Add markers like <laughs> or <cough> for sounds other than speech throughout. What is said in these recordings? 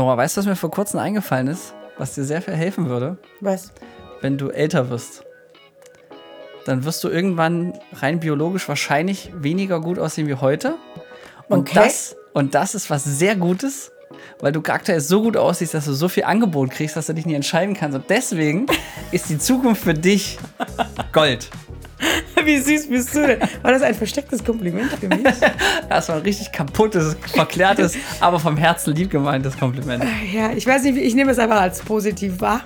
Nora, weißt du, was mir vor kurzem eingefallen ist? Was dir sehr viel helfen würde? Was? Wenn du älter wirst. Dann wirst du irgendwann rein biologisch wahrscheinlich weniger gut aussehen wie heute. Und, Okay. das, und das ist was sehr Gutes, weil du aktuell so gut aussiehst, dass du so viel Angebot kriegst, dass du dich nicht entscheiden kannst. Und deswegen <laughs> ist die Zukunft für dich Gold. <laughs> Wie süß bist du denn? War das ein verstecktes Kompliment für mich? <laughs> Das war ein richtig kaputtes, verklärtes, <laughs> aber vom Herzen lieb gemeintes Kompliment. ja, ich weiß nicht, ich nehme es einfach als positiv wahr.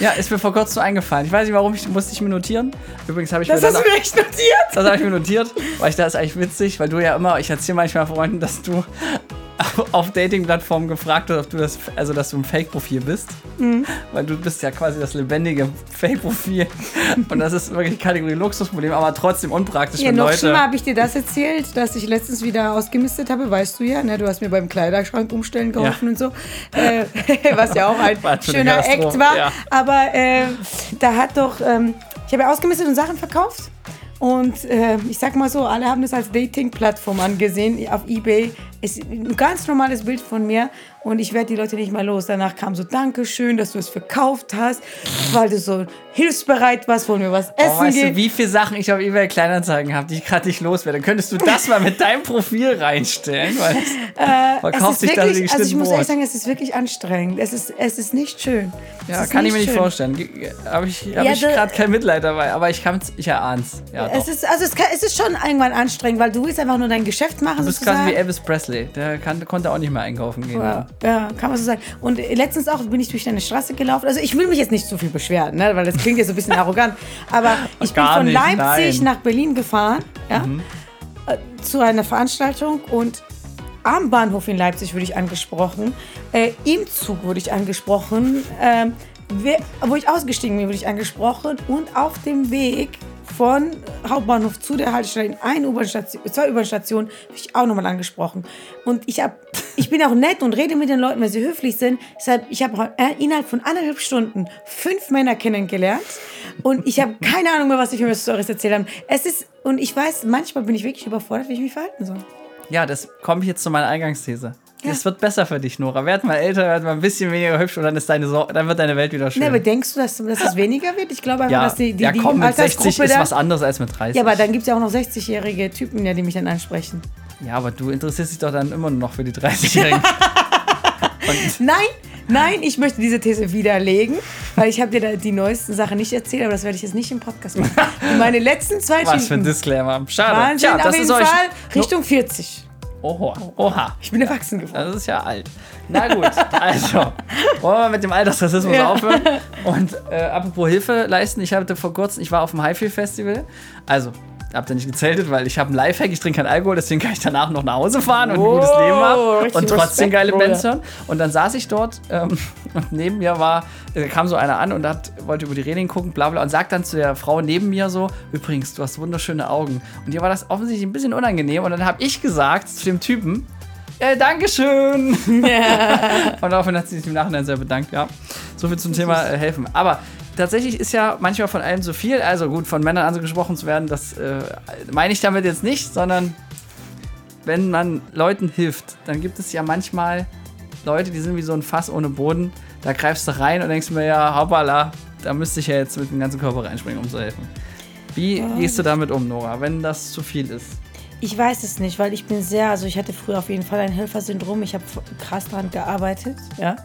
Ja, ist mir vor kurzem eingefallen. Ich weiß nicht warum, ich musste ich mir notieren. Übrigens habe ich Das mir hast dann du mir echt notiert. Das habe ich mir notiert, weil ich das ist eigentlich witzig, weil du ja immer, ich erzähle manchmal Freunden, dass du auf Dating-Plattformen gefragt hast, ob du das, also dass du ein Fake-Profil bist. Mhm. Weil du bist ja quasi das lebendige Fake-Profil. Und das ist wirklich Kategorie Luxusproblem, aber trotzdem unpraktisch Ja, für noch Leute. schlimmer habe ich dir das erzählt, dass ich letztens wieder ausgemistet habe, weißt du ja. Ne? Du hast mir beim Kleiderschrank umstellen geholfen Ja. und so. Äh, <laughs> was ja auch ein schöner Act war. ja. Aber äh, da hat doch, ähm, ich habe ja ausgemistet und Sachen verkauft. Und äh, ich sag mal so, alle haben das als Dating-Plattform angesehen auf Ebay. Ist ein ganz normales Bild von mir und ich werde die Leute nicht mehr los. Danach kam so, Dankeschön, dass du es verkauft hast, weil du so hilfsbereit warst, wollen wir was essen Oh, weißt gehen. du, wie viele Sachen ich auf eBay Kleinanzeigen habe, die ich gerade nicht loswerde? Dann könntest du das mal mit deinem Profil reinstellen, weil <laughs> Äh, verkauft sich wirklich, die also ich muss ehrlich sagen, es ist wirklich anstrengend. Es ist, es ist nicht schön. Ja, kann ich mir nicht schön. vorstellen. Habe ich, hab Ja, ich gerade kein Mitleid dabei, aber ich, kann's, ich erahn's. Ja, Es ist, also es, kann, es ist schon irgendwann anstrengend, weil du willst einfach nur dein Geschäft machen. Du bist sozusagen. quasi wie Elvis Presley. Der kann, konnte auch nicht mehr einkaufen gehen. Ja, ja, kann man so sagen. Und äh, letztens auch bin ich durch deine Straße gelaufen. Also ich will mich jetzt nicht zu viel beschweren, ne? weil das klingt jetzt so ein bisschen arrogant. Aber <laughs> ich bin von nicht, Leipzig nein. Mhm. nach Berlin gefahren, ja, äh, zu einer Veranstaltung und am Bahnhof in Leipzig wurde ich angesprochen. Äh, Im Zug wurde ich angesprochen. Ähm, wer, wo ich ausgestiegen bin, wurde ich angesprochen. Und auf dem Weg von Hauptbahnhof zu der Haltestelle in eine U-Bahn-Station, zwei U-Bahn-Stationen, wurde ich auch nochmal angesprochen. Und ich, hab, <laughs> ich bin auch nett und rede mit den Leuten, wenn sie höflich sind. Deshalb, ich habe innerhalb von anderthalb Stunden fünf Männer kennengelernt. Und ich habe keine Ahnung mehr, was ich mir Stories erzählt habe. Es ist, und ich weiß, manchmal bin ich wirklich überfordert, wie ich mich verhalten soll. Ja, das komme ich jetzt zu meiner Eingangsthese. Ja. Es wird besser für dich, Nora. Werd mal älter, werd mal ein bisschen weniger hübsch und dann, ist deine Sor dann wird deine Welt wieder schön. Ne, aber denkst du, dass, dass es weniger wird? Ich glaube einfach, ja, dass die, die, ja die komm, mit 60 Altersgruppe ist was anderes als mit 30. Ja, aber dann gibt es ja auch noch 60-jährige Typen, ja, die mich dann ansprechen. ja, aber du interessierst dich doch dann immer noch für die 30-Jährigen. <laughs> Nein, nein, ich möchte diese These widerlegen, weil ich habe dir da die neuesten Sachen nicht erzählt, aber das werde ich jetzt nicht im Podcast machen. Und meine letzten zwei was für ein. Disclaimer. Schade. Wahnsinn, Tja, auf das jeden ist euch. Fall Richtung 40. Oha, oha. Ich bin erwachsen geworden. Das ist ja alt. Na gut, <laughs> also, wollen wir mit dem Altersrassismus Ja. aufhören? <laughs> Und äh, apropos Hilfe leisten, ich hatte vor kurzem, ich war auf dem Highfield Festival. Also, habt ihr nicht gezeltet, weil ich habe einen Lifehack, ich trinke keinen Alkohol, deswegen kann ich danach noch nach Hause fahren und ein gutes Leben haben und trotzdem geile. Bands hören. Und dann saß ich dort ähm, <laughs> und neben mir war, äh, kam so einer an und hat, wollte über die Reling gucken, bla bla, und sagt dann zu der Frau neben mir so, übrigens, du hast wunderschöne Augen. Und ihr war das offensichtlich ein bisschen unangenehm und dann habe ich gesagt zu dem Typen, äh, Dankeschön. <laughs> Und daraufhin hat sie sich im Nachhinein sehr bedankt, ja. So viel zum Thema äh, helfen. Aber tatsächlich ist ja manchmal von allem so viel, also gut, von Männern angesprochen zu werden, das äh, meine ich damit jetzt nicht, sondern wenn man Leuten hilft, dann gibt es ja manchmal Leute, die sind wie so ein Fass ohne Boden. Da greifst du rein und denkst mir, ja, hoppala, da müsste ich ja jetzt mit dem ganzen Körper reinspringen, um zu helfen. Wie gehst du damit um, Nora, wenn das zu viel ist? Ich weiß es nicht, weil ich bin sehr, also ich hatte früher auf jeden Fall ein Helfersyndrom. Ich habe krass daran gearbeitet, ja.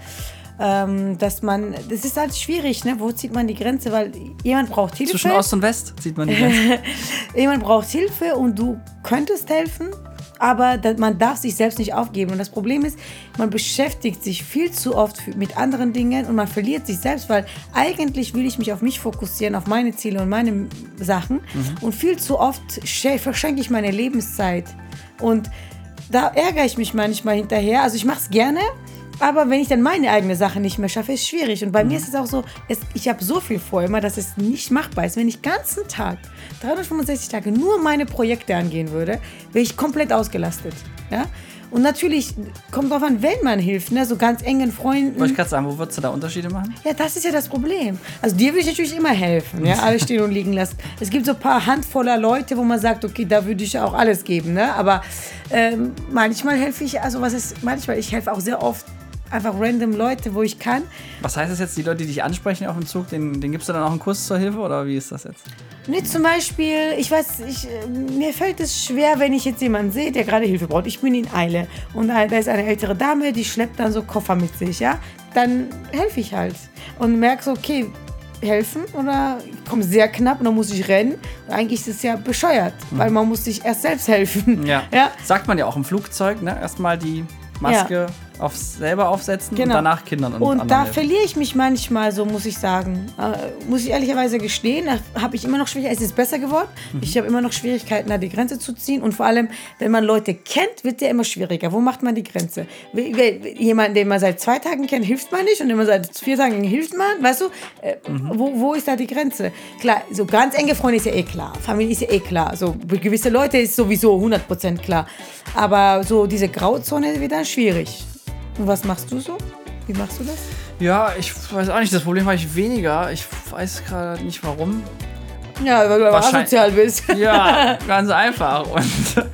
Ähm, dass man, das ist halt schwierig, ne? Wo zieht man die Grenze? Weil jemand braucht Hilfe. Zwischen Ost und West sieht man die Grenze. <laughs> Jemand braucht Hilfe und du könntest helfen, aber man darf sich selbst nicht aufgeben. Und das Problem ist, man beschäftigt sich viel zu oft mit anderen Dingen und man verliert sich selbst, weil eigentlich will ich mich auf mich fokussieren, auf meine Ziele und meine Sachen. Und viel zu oft sche- verschenke ich meine Lebenszeit. Und da ärgere ich mich manchmal hinterher. Also ich mache es gerne, aber wenn ich dann meine eigene Sache nicht mehr schaffe, ist es schwierig. Und bei mir ist es auch so, es, ich habe so viel vor immer, dass es nicht machbar ist. Wenn ich den ganzen Tag, 365 Tage, nur meine Projekte angehen würde, wäre ich komplett ausgelastet. Ja? Und natürlich kommt drauf an, wenn man hilft, ne? so ganz engen Freunden. Wollte ich gerade sagen, wo würdest du da Unterschiede machen? Ja, das ist ja das Problem. Also dir will ich natürlich immer helfen, ja, <laughs> alles stehen und liegen lassen. Es gibt so ein paar Handvoller Leute, wo man sagt, okay, da würde ich auch alles geben, ne? Aber ähm, manchmal helfe ich, also was ist, manchmal, ich helfe auch sehr oft einfach random Leute, wo ich kann. Was heißt das jetzt, die Leute, die dich ansprechen auf dem Zug, den, den gibst du dann auch einen Kurs zur Hilfe oder wie ist das jetzt? Nee, zum Beispiel, ich weiß, ich, äh, mir fällt es schwer, wenn ich jetzt jemanden sehe, der gerade Hilfe braucht. Ich bin in Eile und da ist eine ältere Dame, die schleppt dann so Koffer mit sich, ja. Dann helfe ich halt und merke so, okay, helfen oder ich komme sehr knapp und dann muss ich rennen. Und eigentlich ist es ja bescheuert, weil man muss sich erst selbst helfen. Ja. <laughs> ja. Sagt man ja auch im Flugzeug, ne? Erstmal die Maske aufs, selber aufsetzen Genau. und danach Kindern und, Und da helfen. verliere ich mich manchmal, so muss ich sagen. Äh, muss ich ehrlicherweise gestehen, da habe ich immer noch Schwierigkeiten. Es ist besser geworden. Mhm. Ich habe immer noch Schwierigkeiten, da die Grenze zu ziehen. Und vor allem, wenn man Leute kennt, wird der immer schwieriger. Wo macht man die Grenze? Jemanden, den man seit zwei Tagen kennt, hilft man nicht. Und den man seit vier Tagen hilft man. Weißt du, äh, Mhm. wo, wo ist da die Grenze? Klar, so ganz enge Freunde ist ja eh klar. Familie ist ja eh klar. So gewisse Leute ist sowieso 100% klar. Aber so diese Grauzone wird dann schwierig. Und was machst du so? Wie machst du das? Ja, ich weiß auch nicht, das Problem habe ich weniger. Ich weiß gerade nicht warum. Ja, weil du asozial bist. <laughs> Ja, <laughs> ganz einfach. Und,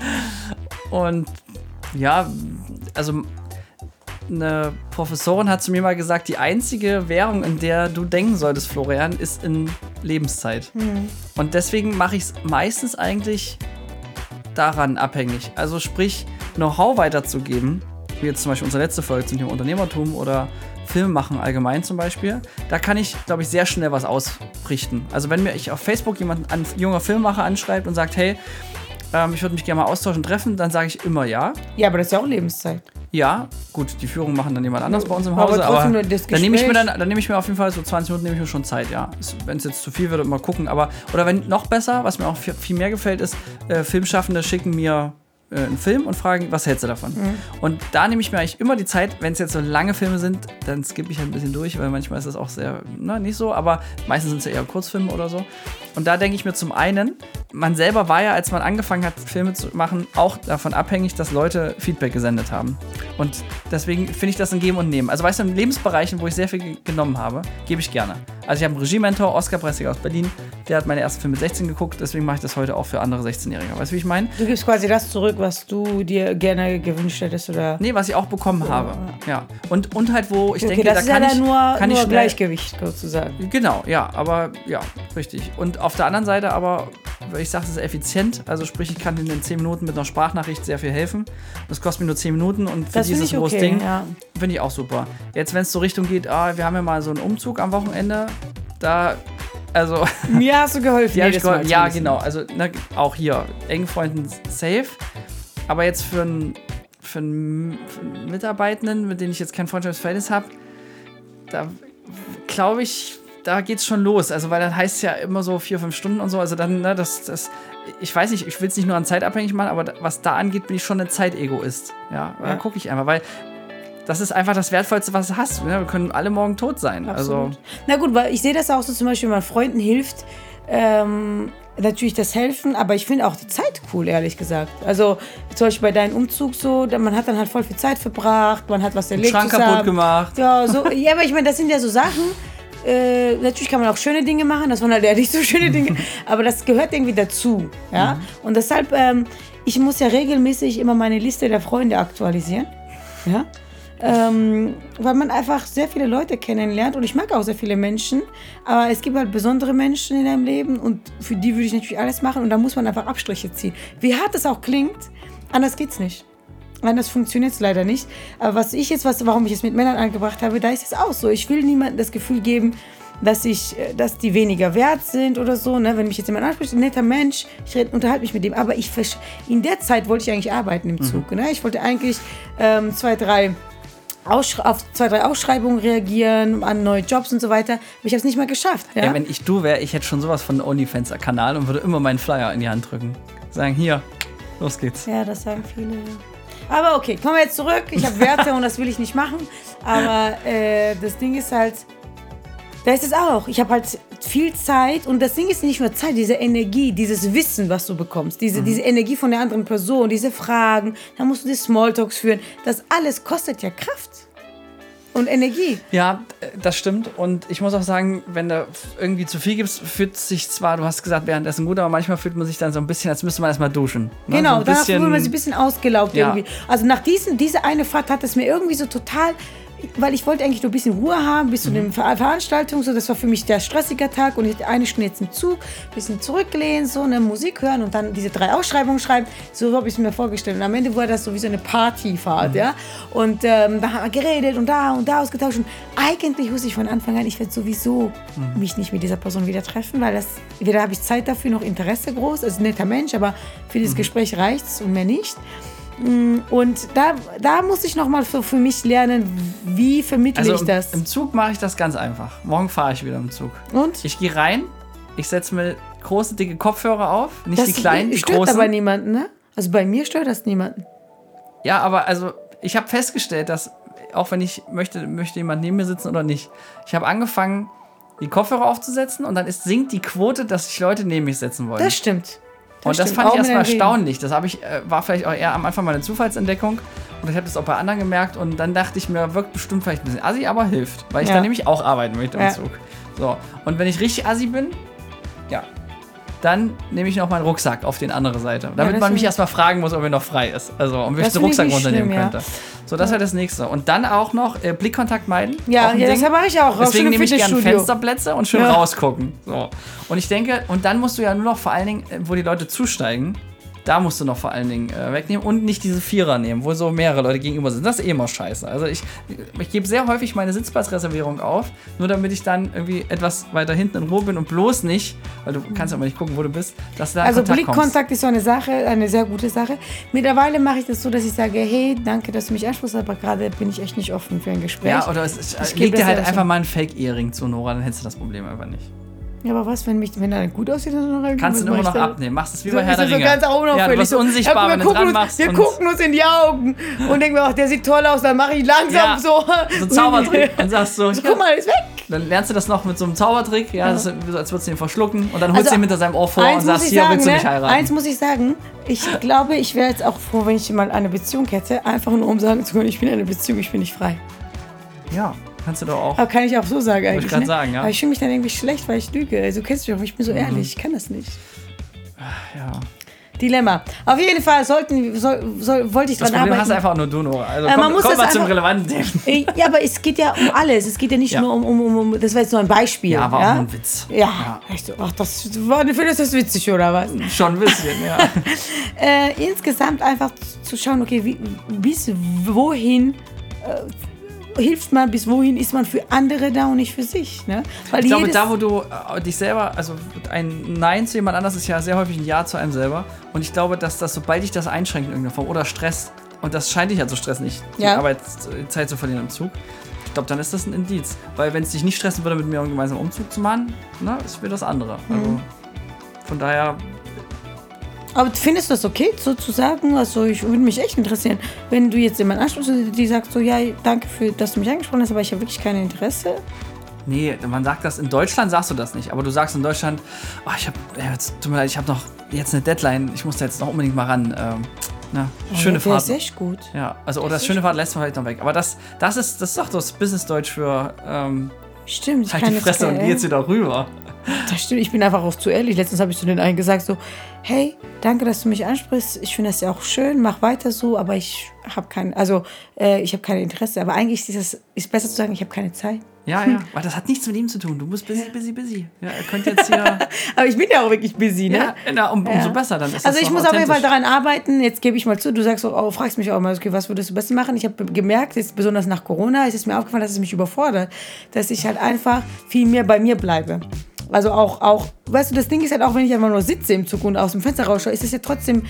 und ja, also eine Professorin hat zu mir mal gesagt, die einzige Währung, in der du denken solltest, Florian, ist in Lebenszeit. Und deswegen mache ich es meistens eigentlich daran abhängig. Also sprich, Know-how weiterzugeben, wie jetzt zum Beispiel unsere letzte Folge zum Thema Unternehmertum oder Film machen allgemein zum Beispiel, da kann ich, glaube ich, sehr schnell was ausrichten. Also wenn mir ich auf Facebook jemand, ein junger Filmemacher anschreibt und sagt, hey, ähm, ich würde mich gerne mal austauschen und treffen, dann sage ich immer ja. Ja, aber das ist ja auch Lebenszeit. Ja, gut, die Führung machen dann jemand anders bei uns im Aber Hause, aber, das dann nehme ich mir dann, dann nehme ich mir auf jeden Fall so 20 Minuten nehme ich mir schon Zeit, ja. Wenn es jetzt zu viel wird, mal gucken, aber oder wenn noch besser, was mir auch viel viel mehr gefällt, ist äh, Filmschaffende schicken mir äh, einen Film und fragen, was hältst du davon? Mhm. Und da nehme ich mir eigentlich immer die Zeit, wenn es jetzt so lange Filme sind, dann skippe ich halt ein bisschen durch, weil manchmal ist das auch sehr, na, nicht so, aber meistens sind es ja eher Kurzfilme oder so. Und da denke ich mir zum einen, man selber war ja, als man angefangen hat, Filme zu machen, auch davon abhängig, dass Leute Feedback gesendet haben. Und deswegen finde ich das ein Geben und Nehmen. Also weißt du, in Lebensbereichen, wo ich sehr viel ge- genommen habe, gebe ich gerne. Also ich habe einen Regiementor, Oskar Pressiger aus Berlin, der hat meine ersten Filme mit 16 geguckt, deswegen mache ich das heute auch für andere 16-Jährige. Weißt du, wie ich meine? Du gibst quasi das zurück, was du dir gerne gewünscht hättest, oder? Nee, was ich auch bekommen habe. Ja. Und, und halt, wo ich okay, denke, das da ja kann dann ich, nur, kann ich nur schnell, Gleichgewicht sozusagen. Genau, ja, aber ja, richtig. Und auf der anderen Seite aber, weil ich sage, es ist effizient. Also sprich, ich kann in den 10 Minuten mit einer Sprachnachricht sehr viel helfen. Das kostet mir nur 10 Minuten und für Das dieses ich große okay, Ding ja. finde ich auch super. Jetzt, wenn es so Richtung geht, ah, wir haben ja mal so einen Umzug am Wochenende, da, also, <laughs> Mir hast du geholfen. Mal geholfen. ja, genau. Also ne, auch hier, engen Freunden safe. Aber jetzt für einen für einen für einen Mitarbeitenden, mit dem ich jetzt kein Freundschaftsverhältnis habe, da glaube ich, da geht's schon los. Also, weil dann heißt es ja immer so vier, fünf Stunden und so. Also dann, ne, das, das, ich weiß nicht, ich will es nicht nur an Zeit abhängig machen, aber da- was da angeht, bin ich schon ein Zeitegoist. Ja, da Ja. gucke ich einfach, weil das ist einfach das Wertvollste, was du hast. Ne? Wir können alle morgen tot sein. Absolut. Also, Na gut, weil ich sehe das auch so zum Beispiel, wenn man Freunden hilft, ähm, natürlich das Helfen, aber ich finde auch die Zeit cool, ehrlich gesagt. Also zum Beispiel bei deinem Umzug so, da- man hat dann halt voll viel Zeit verbracht, man hat was erlebt Schrank zusammen. kaputt gemacht. Ja, so, ja, aber ich meine, das sind ja so Sachen. <laughs> Äh, natürlich kann man auch schöne Dinge machen, das waren halt eher nicht so schöne Dinge, <laughs> aber das gehört irgendwie dazu. Ja? Und deshalb, ähm, ich muss ja regelmäßig immer meine Liste der Freunde aktualisieren. Ja? Ähm, weil man einfach sehr viele Leute kennenlernt und ich mag auch sehr viele Menschen, aber es gibt halt besondere Menschen in deinem Leben und für die würde ich natürlich alles machen und da muss man einfach Abstriche ziehen. Wie hart es auch klingt, anders geht's nicht. Anders funktioniert es leider nicht. Aber was ich jetzt, was, warum ich es mit Männern angebracht habe, da ist es auch so. Ich will niemandem das Gefühl geben, dass ich, äh, dass die weniger wert sind oder so. Ne? Wenn mich jetzt jemand anspricht, ein netter Mensch, ich red, unterhalte mich mit dem. Aber ich in der Zeit wollte ich eigentlich arbeiten im Zug. Ne? Ich wollte eigentlich ähm, zwei, drei auf zwei, drei Ausschreibungen reagieren, an neue Jobs und so weiter. Aber ich habe es nicht mal geschafft. Ja? Ey, wenn ich du wäre, ich hätte schon sowas von einem OnlyFans-Kanal und würde immer meinen Flyer in die Hand drücken. Sagen, hier, los geht's. Ja, das sagen viele. Aber okay, kommen wir jetzt zurück. Ich habe Werte und das will ich nicht machen. Aber äh, das Ding ist halt, da ist es auch. Ich habe halt viel Zeit und das Ding ist nicht nur Zeit, diese Energie, dieses Wissen, was du bekommst, diese, diese Energie von der anderen Person, diese Fragen, da musst du die Smalltalks führen. Das alles kostet ja Kraft und Energie. Ja, äh, das stimmt. Und ich muss auch sagen, wenn du irgendwie zu viel gibst, fühlt sich zwar, du hast gesagt, währenddessen gut, aber manchmal fühlt man sich dann so ein bisschen, als müsste man erstmal duschen. Ne? Genau, so danach fühlt man sich ein bisschen ausgelaugt Ja. irgendwie. Also nach diesen, diese eine Fahrt hat es mir irgendwie so total, weil ich wollte eigentlich nur ein bisschen Ruhe haben bis zu Mhm. den Ver Veranstaltungen. So, das war für mich der stressiger Tag und ich hatte eine Stunde jetzt im Zug, ein bisschen zurücklehnen, so eine Musik hören und dann diese drei Ausschreibungen schreiben. So habe ich es mir vorgestellt. Und am Ende war das so wie so eine Partyfahrt, Mhm. ja. Und ähm, da haben wir geredet und da und da ausgetauscht. Und eigentlich wusste ich von Anfang an, ich werde sowieso Mhm. mich nicht mit dieser Person wieder treffen, weil das weder habe ich Zeit dafür noch Interesse groß. Also ein netter Mensch, aber für Mhm. dieses Gespräch reicht es und mehr nicht. Mm, Und da, da muss ich noch mal für, für mich lernen, wie vermittle Also ich das. im Zug mache ich das ganz einfach. Morgen fahre ich wieder im Zug. Und? Ich gehe rein, ich setze mir große, dicke Kopfhörer auf. Nicht das die kleinen, die stört großen. aber niemanden, ne? Also bei mir stört das niemanden. Ja, aber also ich habe festgestellt, dass auch wenn ich möchte, möchte jemand neben mir sitzen oder nicht, ich habe angefangen, die Kopfhörer aufzusetzen und dann ist, sinkt die Quote, dass sich Leute neben mich setzen wollen. Das stimmt. Und das stimmt. fand Auch ich erstmal erstaunlich. Das habe ich, äh, war vielleicht auch eher am Anfang meine Zufallsentdeckung. Und ich habe das auch bei anderen gemerkt. Und dann dachte ich mir, wirkt bestimmt vielleicht ein bisschen assi, aber hilft. Weil ich Ja. dann nämlich auch arbeiten möchte im Ja. Zug. So. Und wenn ich richtig assi bin, ja, dann nehme ich noch meinen Rucksack auf die andere Seite. Damit das man mich erstmal fragen muss, ob er noch frei ist. Also, ob ich Das den Rucksack runternehmen schlimm, ja. könnte. So, das wäre das nächste. Und dann auch noch äh, Blickkontakt meiden. Ja, ja das mache ich auch. Deswegen nehme ich gerne. Fensterplätze und schön Ja. rausgucken. So. Und ich denke, und dann musst du ja nur noch vor allen Dingen, äh, wo die Leute zusteigen, da musst du noch vor allen Dingen äh, wegnehmen und nicht diese Vierer nehmen, wo so mehrere Leute gegenüber sind. Das ist eh immer scheiße. Also ich, ich gebe sehr häufig meine Sitzplatzreservierung auf, nur damit ich dann irgendwie etwas weiter hinten in Ruhe bin und bloß nicht, weil du kannst ja mal nicht gucken, wo du bist, dass da Also Kontakt kommst. Blickkontakt ist so eine Sache, eine sehr gute Sache. Mittlerweile mache ich das so, dass ich sage, hey, danke, dass du mich ansprichst, aber gerade bin ich echt nicht offen für ein Gespräch. Ja, oder es, es Ich gebe leg dir halt einfach mal einen Fake-Ehring zu, Nora, dann hättest du das Problem einfach nicht. Ja, aber was, wenn, mich, wenn er gut aussieht, dann noch Kannst du was immer noch abnehmen. Machst es wie So, bei Herr ist der so Ringe. ganz unauffällig. ja, du bist so. unsichtbar, Ja, wenn wir du dran gucken uns- machst. Wir gucken uns in die Augen und denken mir, ach, der sieht toll aus, dann mache ich langsam Ja, so. so ein Zaubertrick <laughs> und sagst so, Guck mal, ist weg. Dann lernst du das noch mit so einem Zaubertrick, ja, das so, als würdest du ihn verschlucken und dann holst Also, du ihn hinter seinem Ohr vor und sagst, hier sagen, willst du mich ne? heiraten. Eins muss ich sagen, ich glaube, ich wäre jetzt auch froh, wenn ich mal eine Beziehung hätte, einfach nur um sagen zu können, ich bin in einer Beziehung, ich bin nicht frei. ja, kannst du doch auch. Aber kann ich auch so sagen eigentlich. grad ne? sagen, ja. Mhm. Aber ich fühle mich dann irgendwie schlecht, weil ich lüge. Also du kennst mich auch, ich bin so ehrlich, ich kann das nicht. Ja. Dilemma. Auf jeden Fall sollten, soll, soll, wollte ich Das dran Problem hast arbeiten. einfach nur du, Nora. Also Äh, komm, man muss komm das mal zum relevanten Thema. Äh, Ja, aber es geht ja um alles. Es geht ja nicht Ja. nur um, um, um, das war jetzt nur ein Beispiel. Ja, war auch ja? nur ein Witz. Ja, so, ach, das war, findest du das witzig, oder was? Schon ein bisschen, ja. <laughs> Äh, insgesamt einfach zu schauen, okay, wie, bis wohin äh, hilft man, bis wohin ist man für andere da und nicht für sich. Ne? Weil Ich glaube, da, wo du äh, dich selber, also ein Nein zu jemand anders ist ja sehr häufig ein Ja zu einem selber. Und ich glaube, dass das, sobald dich das einschränkt in irgendeiner Form oder stresst, und das scheint dich ja zu stressen, nicht die Ja. Arbeitszeit zu verlieren im Zug, ich glaube, dann ist das ein Indiz. Weil wenn es dich nicht stressen würde, mit mir einen gemeinsamen Umzug zu machen, na, ist wieder das andere. Mhm. Also, von daher, aber findest du das okay, so zu sagen? Also ich würde mich echt interessieren, wenn du jetzt jemanden ansprichst, die sagt so, ja, danke für, dass du mich angesprochen hast, aber ich habe wirklich kein Interesse. nee, man sagt das, in Deutschland sagst du das nicht, aber du sagst in Deutschland, oh, ich habe, tut mir leid, ich habe noch jetzt eine Deadline, ich muss da jetzt noch unbedingt mal ran. Ähm, na, schöne ja, Fahrt. ist echt gut. Ja, also oder Das das schöne Fahrt lässt man vielleicht noch weg. Aber das, das ist, das ist doch das Business-Deutsch für ähm, Stimmt, ich halt die Fresse und geh jetzt wieder rüber. Das stimmt, ich bin einfach auch zu ehrlich. Letztens habe ich zu den einen gesagt so, hey, danke, dass du mich ansprichst. Ich finde das ja auch schön, mach weiter so, aber ich habe kein, also äh, ich habe kein Interesse. Aber eigentlich ist es ist besser zu sagen, ich habe keine Zeit. Ja, ja, weil das hat nichts mit ihm zu tun. Du musst busy, busy, busy. Ja, er könnte jetzt hier. <laughs> Aber ich bin ja auch wirklich busy, ne? ja, na, um, umso Ja. besser, dann ist Also ich muss auf jeden Fall daran arbeiten. Jetzt gebe ich mal zu, du sagst so, oh, fragst mich auch mal, okay, was würdest du besser machen? Ich habe gemerkt, jetzt besonders nach Corona, ist es mir aufgefallen, dass es mich überfordert, dass ich halt einfach viel mehr bei mir bleibe. Also auch, auch, weißt du, das Ding ist halt auch, wenn ich einfach nur sitze im Zug und aus dem Fenster rausschaue, ist es ja trotzdem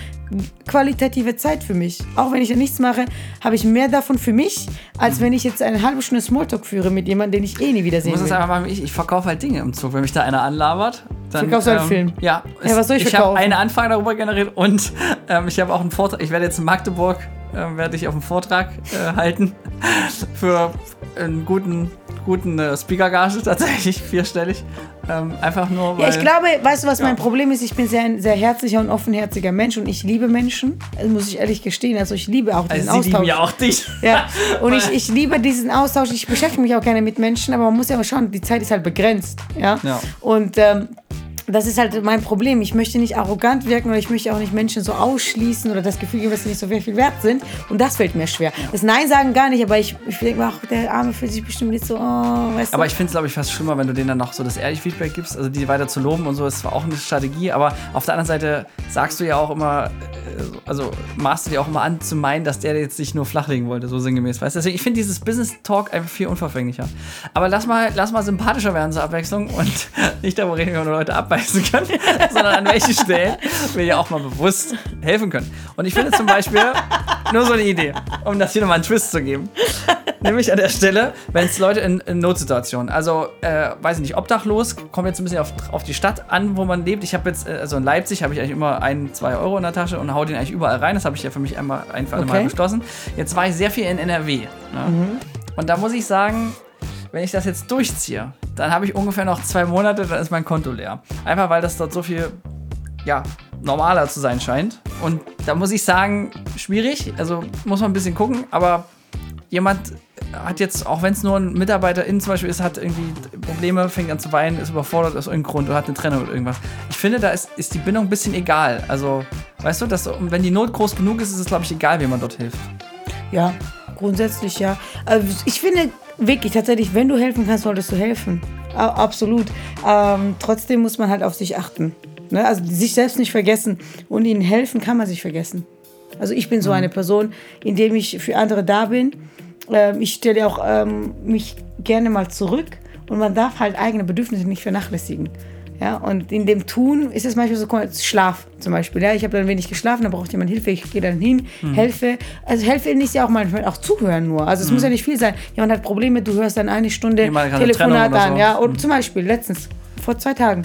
qualitative Zeit für mich. Auch wenn ich ja nichts mache, habe ich mehr davon für mich, als wenn ich jetzt eine halbe Stunde Smalltalk führe mit jemandem, den ich eh nie wiedersehen es will. einfach machen, ich, ich verkaufe halt Dinge im Zug. Wenn mich da einer anlabert, dann. Verkaufst du einen Film? Ja. Ja, was soll ich Ich habe verkaufen? eine Anfrage darüber generiert und ähm, ich habe auch einen Vortrag. Ich werde jetzt in Magdeburg, äh, werde ich auf einen Vortrag äh, halten für einen guten, guten äh, Speaker-Gage, <laughs> tatsächlich vierstellig. Ähm, einfach nur, weil. Ja, ich glaube, weißt du, was Ja. mein Problem ist? Ich bin sehr, ein sehr herzlicher und offenherziger Mensch und ich liebe Menschen. Das muss ich ehrlich gestehen. Also ich liebe auch diesen also sie lieben Austausch. ja auch dich. Ja, <laughs> und ich, ich liebe diesen Austausch. Ich beschäftige mich auch gerne mit Menschen, aber man muss ja mal schauen, die Zeit ist halt begrenzt. Ja. Ja. Und ähm, das ist halt mein Problem. Ich möchte nicht arrogant wirken oder ich möchte auch nicht Menschen so ausschließen oder das Gefühl geben, dass sie nicht so viel wert sind. Und das fällt mir schwer. Das Nein sagen gar nicht, aber ich, ich denke mir, ach, der Arme fühlt sich bestimmt nicht so, oh, weißt du. Aber ich finde es, glaube ich, fast schlimmer, wenn du denen dann noch so das ehrliche Feedback gibst, also die weiter zu loben und so, ist zwar auch eine Strategie, aber auf der anderen Seite sagst du ja auch immer, äh, also maßt du dir auch immer an zu meinen, dass der jetzt sich nur flachlegen wollte, so sinngemäß, weißt du? Deswegen, ich finde dieses Business Talk einfach viel unverfänglicher. Aber lass mal, lass mal sympathischer werden zur Abwechslung und <laughs> nicht darüber reden, wie man Leute abbeißen kann, <laughs> sondern an welchen Stellen wir ja auch mal bewusst helfen können. Und ich finde zum Beispiel, nur so eine Idee, um das hier nochmal einen Twist zu geben. Nämlich an der Stelle, wenn es Leute in, in Notsituationen, also, äh, weiß ich nicht, obdachlos, kommt jetzt ein bisschen auf, auf die Stadt an, wo man lebt. Ich habe jetzt, äh, also in Leipzig habe ich eigentlich immer ein, zwei Euro in der Tasche und hau den eigentlich überall rein. Das habe ich ja für mich einmal einfach Okay. mal beschlossen. Jetzt war ich sehr viel in NRW. Ne? Und da muss ich sagen, wenn ich das jetzt durchziehe, dann habe ich ungefähr noch zwei Monate, dann ist mein Konto leer. Einfach weil das dort so viel, ja, normaler zu sein scheint. Und da muss ich sagen, schwierig. Also muss man ein bisschen gucken, aber jemand hat jetzt, auch wenn es nur ein MitarbeiterInnen zum Beispiel ist, hat irgendwie Probleme, fängt an zu weinen, ist überfordert aus irgendeinem Grund oder hat eine Trennung oder irgendwas. Ich finde, da ist, ist die Bindung ein bisschen egal. Also, weißt du, dass, wenn die Not groß genug ist, ist es, glaube ich, egal, wem man dort hilft. Ja, grundsätzlich ja. Also ich finde wirklich tatsächlich, wenn du helfen kannst, solltest du helfen. Absolut. Ähm, trotzdem muss man halt auf sich achten. Ne? Also sich selbst nicht vergessen. Und ihnen helfen kann man sich vergessen. Also ich bin so eine Person, indem ich für andere da bin. Ähm, ich stelle auch ähm, mich gerne mal zurück und man darf halt eigene Bedürfnisse nicht vernachlässigen. Ja, und in dem Tun ist es manchmal so, Schlaf zum Beispiel. Ja, ich habe dann wenig geschlafen, da braucht jemand Hilfe, ich gehe dann hin, helfe. Also helfe ist ja auch manchmal auch zuhören nur. Also es muss ja nicht viel sein. Jemand hat Probleme, du hörst dann eine Stunde eine Telefonat an. so. Ja, oder zum Beispiel letztens, vor zwei Tagen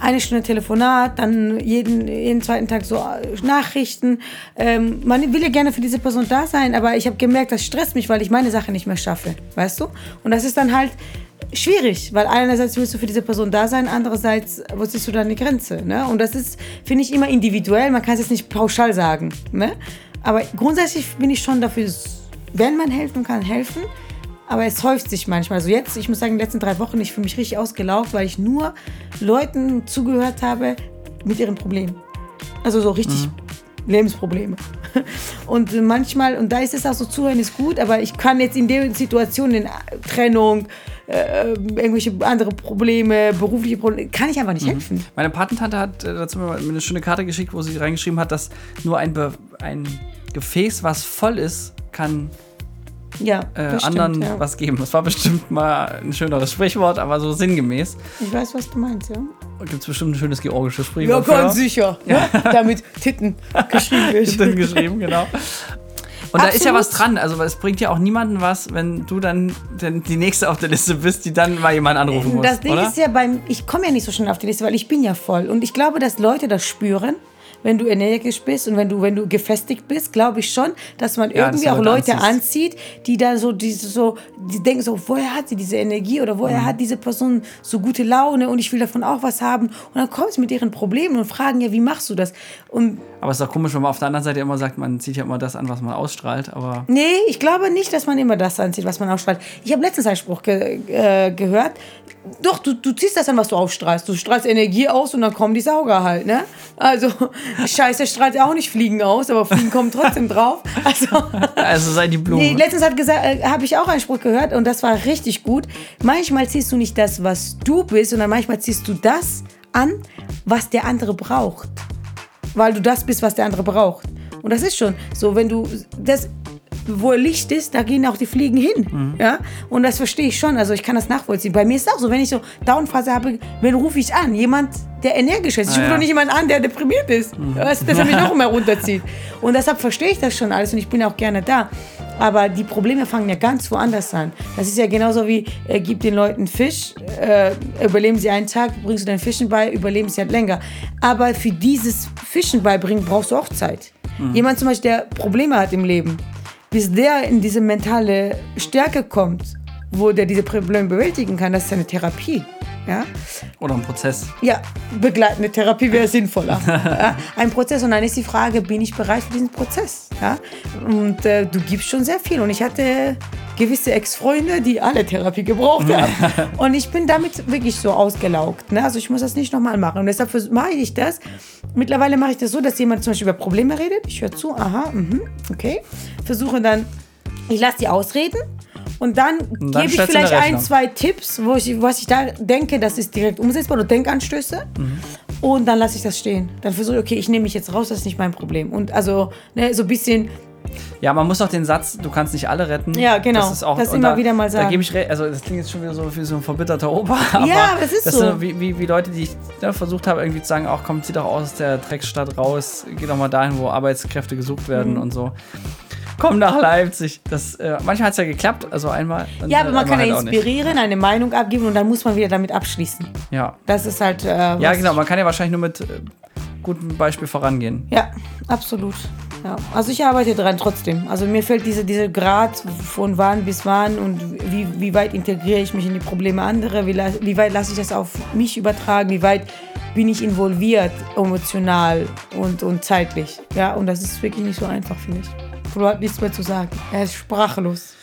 eine Stunde Telefonat, dann jeden, jeden zweiten Tag so äh, Nachrichten. Ähm, man will ja gerne für diese Person da sein, aber ich habe gemerkt, das stresst mich, weil ich meine Sache nicht mehr schaffe, weißt du? Und das ist dann halt schwierig, weil einerseits willst du für diese Person da sein, andererseits, wo siehst du da eine Grenze? Ne? Und das ist, finde ich, immer individuell, man kann es jetzt nicht pauschal sagen. Ne? Aber grundsätzlich bin ich schon dafür, wenn man helfen kann, helfen. Aber es häuft sich manchmal. Also jetzt, ich muss sagen, in den letzten drei Wochen, ich fühle mich richtig ausgelaugt, weil ich nur Leuten zugehört habe mit ihren Problemen. Also so richtig Lebensprobleme. <laughs> Und manchmal, und da ist es auch so, zuhören ist gut, aber ich kann jetzt in der Situation, in Trennung, äh, irgendwelche andere Probleme, berufliche Probleme, kann ich einfach nicht helfen. Meine Patentante hat äh, dazu mir eine schöne Karte geschickt, wo sie reingeschrieben hat, dass nur ein, Be ein Gefäß, was voll ist, kann Ja, äh, das stimmt, anderen ja. was geben. Das war bestimmt mal ein schöneres Sprichwort, aber so sinngemäß. Ich weiß, was du meinst, ja. Gibt es bestimmt ein schönes georgisches Ja, Sprichwort. ganz sicher. Ja. Damit Titten geschrieben <laughs> wird. Dann geschrieben, genau. Und da ist ja Absolut. was dran. Also es bringt ja auch niemandem was, wenn du dann die nächste auf der Liste bist, die dann mal jemanden anrufen muss. Das Ding oder? ist ja beim, ich komme ja nicht so schnell auf die Liste, weil ich bin ja voll. Und ich glaube, dass Leute das spüren, wenn du energisch bist und wenn du, wenn du gefestigt bist, glaube ich schon, dass man Ja, dass irgendwie du auch Leute anzieht, die da so, diese, so, die denken so, woher hat sie diese Energie oder Mhm. woher hat diese Person so gute Laune und ich will davon auch was haben. Und dann kommen sie mit ihren Problemen und fragen, ja, wie machst du das? Und aber es ist doch komisch, wenn man auf der anderen Seite immer sagt, man zieht ja immer das an, was man ausstrahlt. Aber Nee, ich glaube nicht, dass man immer das anzieht, was man ausstrahlt. Ich habe letztens einen Spruch ge äh, gehört. Doch, du, du ziehst das an, was du ausstrahlst. Du strahlst Energie aus und dann kommen die Sauger halt, ne? Also, <laughs> Scheiße strahlt ja auch nicht Fliegen aus, aber Fliegen kommen trotzdem <laughs> drauf. Also, also sei die Blume. nee, letztens äh, habe ich auch einen Spruch gehört und das war richtig gut. Manchmal ziehst du nicht das, was du bist, sondern manchmal ziehst du das an, was der andere braucht weil du das bist, was der andere braucht. Und das ist schon so, wenn du das, wo Licht ist, da gehen auch die Fliegen hin. Ja? Und das verstehe ich schon. Also ich kann das nachvollziehen. Bei mir ist es auch so, wenn ich so Downphase habe, wen rufe ich an? Jemand, der energisch ist. Ich Ah, rufe ja. doch nicht jemanden an, der deprimiert ist. Du, dass er mich <laughs> noch mehr runterzieht. Und deshalb verstehe ich das schon alles und ich bin auch gerne da. Aber die Probleme fangen ja ganz woanders an. Das ist ja genauso wie, äh, gib den Leuten Fisch, äh, überleben sie einen Tag, bringst du den Fischen bei, überleben sie halt länger. Aber für dieses Fischen beibringen brauchst du auch Zeit. Jemand zum Beispiel, der Probleme hat im Leben, bis der in diese mentale Stärke kommt, wo der diese Probleme bewältigen kann, das ist eine Therapie. Ja? Oder ein Prozess. Ja, begleitende Therapie wäre sinnvoller. <laughs> ja, ein Prozess und dann ist die Frage, bin ich bereit für diesen Prozess? Ja? Und äh, du gibst schon sehr viel und ich hatte gewisse Ex-Freunde, die alle Therapie gebraucht haben. <laughs> und ich bin damit wirklich so ausgelaugt. Ne? Also ich muss das nicht nochmal machen und deshalb mache ich das. Mittlerweile mache ich das so, dass jemand zum Beispiel über Probleme redet. Ich höre zu, aha, mhm, okay. Versuche dann, ich lasse die ausreden. Und dann, dann gebe ich vielleicht ein, zwei Tipps, wo ich, was ich da denke, das ist direkt umsetzbar oder Denkanstöße. Und dann lasse ich das stehen. Dann versuche ich, okay, ich nehme mich jetzt raus, das ist nicht mein Problem. Und also ne, so ein bisschen, Ja, man muss auch den Satz, du kannst nicht alle retten. Ja, genau. Das ist auch Das immer da, wieder mal Da sagen. gebe ich also das klingt jetzt schon wieder so wie so ein verbitterter Opa. Aber Ja, das ist so. sind wie, wie, wie Leute, die ich ne, versucht habe, irgendwie zu sagen, auch komm, zieh doch aus der Drecksstadt raus, geh doch mal dahin, wo Arbeitskräfte gesucht werden Mhm. und so. Komm nach Leipzig. Das, äh, manchmal hat es ja geklappt, also einmal. und, ja, aber äh, man kann einmal ja halt nicht. inspirieren, eine Meinung abgeben und dann muss man wieder damit abschließen. Ja. Das ist halt. Äh, ja, genau, man kann ja wahrscheinlich nur mit äh, gutem Beispiel vorangehen. Ja, absolut. Ja. Also ich arbeite dran trotzdem. Also mir fällt diese, diese Grad von wann bis wann und wie, wie weit integriere ich mich in die Probleme anderer, wie, wie weit lasse ich das auf mich übertragen, wie weit bin ich involviert, emotional und, und zeitlich. Ja, und das ist wirklich nicht so einfach, finde ich. Flo hat nichts mehr zu sagen. Er ist sprachlos.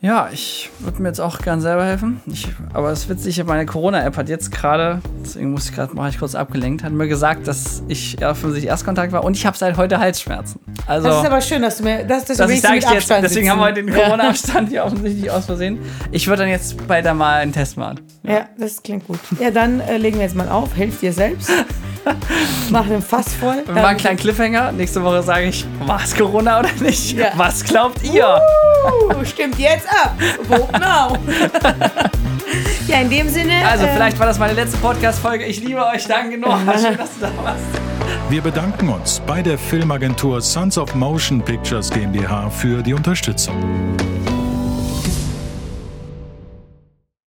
Ja, ich würde mir jetzt auch gern selber helfen. Ich, aber es ist witzig, meine Corona-App hat jetzt gerade, deswegen muss ich gerade, mache ich kurz abgelenkt, hat mir gesagt, dass ich sich Erstkontakt war und ich habe seit heute Halsschmerzen. Also, Das ist aber schön, dass du mir das, das das ich sage jetzt, deswegen haben wir heute sitzen. den Corona-Abstand hier offensichtlich aus Versehen. Ich würde dann jetzt bei der mal einen Test machen. Ja. ja, das klingt gut. Ja, dann äh, legen wir jetzt mal auf. Helft dir selbst. <laughs> <laughs> Mach den Fass voll. Wir machen einen kleinen Cliffhanger. Nächste Woche sage ich, war es Corona oder nicht? Ja. Was glaubt ihr? Uh, stimmt jetzt ab. Vote now. <laughs> ja, in dem Sinne. Also, äh, vielleicht war das meine letzte Podcast-Folge. Ich liebe euch. Danke, Noah. <laughs> Schön, dass du da warst. Wir bedanken uns bei der Filmagentur Sons of Motion Pictures GmbH für die Unterstützung.